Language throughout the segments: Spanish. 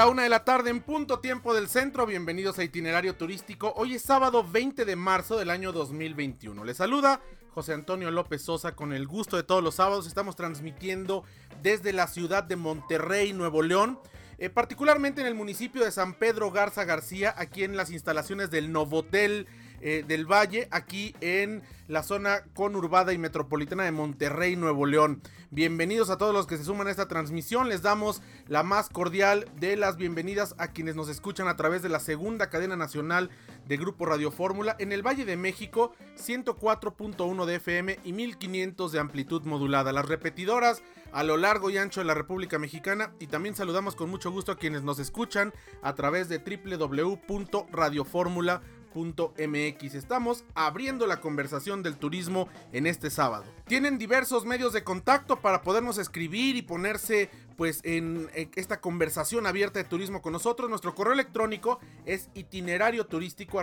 la una de la tarde en punto tiempo del centro. Bienvenidos a Itinerario Turístico. Hoy es sábado 20 de marzo del año 2021. Les saluda José Antonio López Sosa con el gusto de todos los sábados. Estamos transmitiendo desde la ciudad de Monterrey, Nuevo León. Eh, particularmente en el municipio de San Pedro Garza García, aquí en las instalaciones del Novotel eh, del Valle, aquí en la zona conurbada y metropolitana de Monterrey, Nuevo León. Bienvenidos a todos los que se suman a esta transmisión. Les damos la más cordial de las bienvenidas a quienes nos escuchan a través de la segunda cadena nacional de Grupo Radio Fórmula en el Valle de México, 104.1 de FM y 1500 de amplitud modulada. Las repetidoras a lo largo y ancho de la República Mexicana y también saludamos con mucho gusto a quienes nos escuchan a través de www.radioformula.com MX. Estamos abriendo la conversación del turismo en este sábado. Tienen diversos medios de contacto para podernos escribir y ponerse pues en, esta conversación abierta de turismo con nosotros. Nuestro correo electrónico es itinerario turístico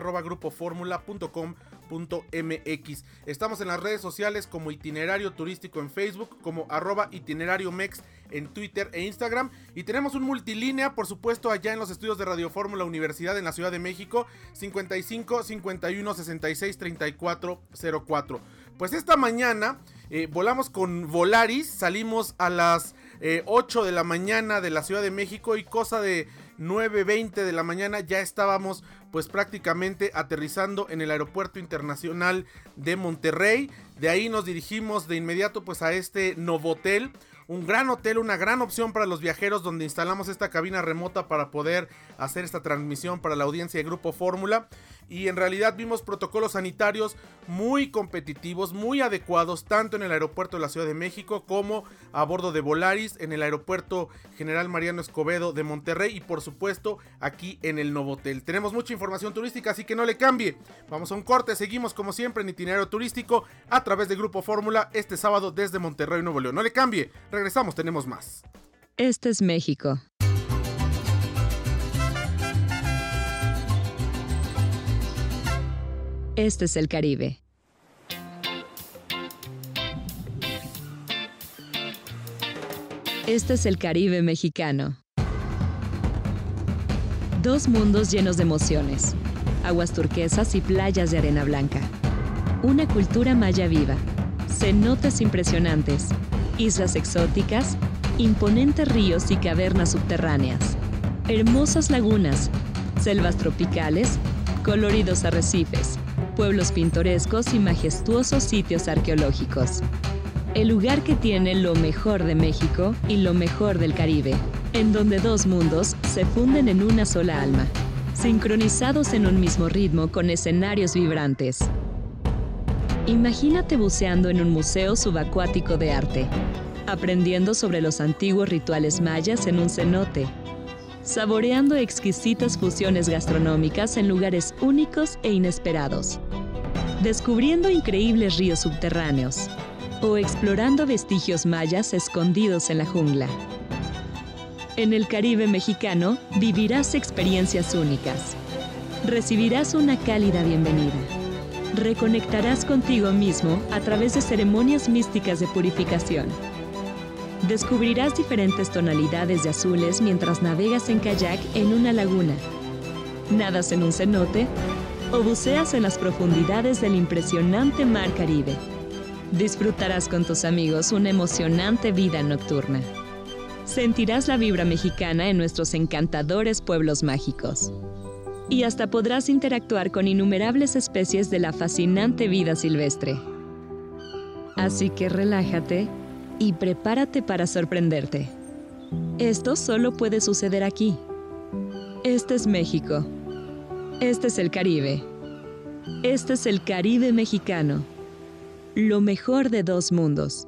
mx Estamos en las redes sociales como itinerario turístico en Facebook, como arroba itinerario mex en Twitter e Instagram. Y tenemos un multilínea, por supuesto, allá en los estudios de Radio Fórmula Universidad en la Ciudad de México, 55 51 66 34 04. Pues esta mañana eh, volamos con Volaris, salimos a las 8 eh, de la mañana de la Ciudad de México y cosa de 9.20 de la mañana ya estábamos pues prácticamente aterrizando en el aeropuerto internacional de Monterrey. De ahí nos dirigimos de inmediato pues a este Novotel un gran hotel, una gran opción para los viajeros donde instalamos esta cabina remota para poder hacer esta transmisión para la audiencia de Grupo Fórmula y en realidad vimos protocolos sanitarios muy competitivos, muy adecuados, tanto en el aeropuerto de la Ciudad de México como a bordo de Volaris, en el aeropuerto General Mariano Escobedo de Monterrey y por supuesto aquí en el Novotel. Tenemos mucha información turística, así que no le cambie. Vamos a un corte, seguimos como siempre en itinerario turístico a través de Grupo Fórmula este sábado desde Monterrey, Nuevo León. No le cambie, regresamos, tenemos más. Este es México. Este es el Caribe. Este es el Caribe mexicano. Dos mundos llenos de emociones, aguas turquesas y playas de arena blanca. Una cultura maya viva, cenotes impresionantes, islas exóticas, imponentes ríos y cavernas subterráneas, hermosas lagunas, selvas tropicales, coloridos arrecifes, pueblos pintorescos y majestuosos sitios arqueológicos. El lugar que tiene lo mejor de México y lo mejor del Caribe, en donde dos mundos se funden en una sola alma, sincronizados en un mismo ritmo con escenarios vibrantes. Imagínate buceando en un museo subacuático de arte, aprendiendo sobre los antiguos rituales mayas en un cenote, saboreando exquisitas fusiones gastronómicas en lugares únicos e inesperados, descubriendo increíbles ríos subterráneos o explorando vestigios mayas escondidos en la jungla. En el Caribe mexicano vivirás experiencias únicas. Recibirás una cálida bienvenida. Reconectarás contigo mismo a través de ceremonias místicas de purificación Descubrirás diferentes tonalidades de azules mientras navegas en kayak en una laguna, nadas en un cenote o buceas en las profundidades del impresionante mar Caribe. Disfrutarás con tus amigos una emocionante vida nocturna. Sentirás la vibra mexicana en nuestros encantadores pueblos mágicos. Y hasta podrás interactuar con innumerables especies de la fascinante vida silvestre. Así que relájate y prepárate para sorprenderte. Esto solo puede suceder aquí. Este es México. Este es el Caribe. Este es el Caribe mexicano. Lo mejor de dos mundos.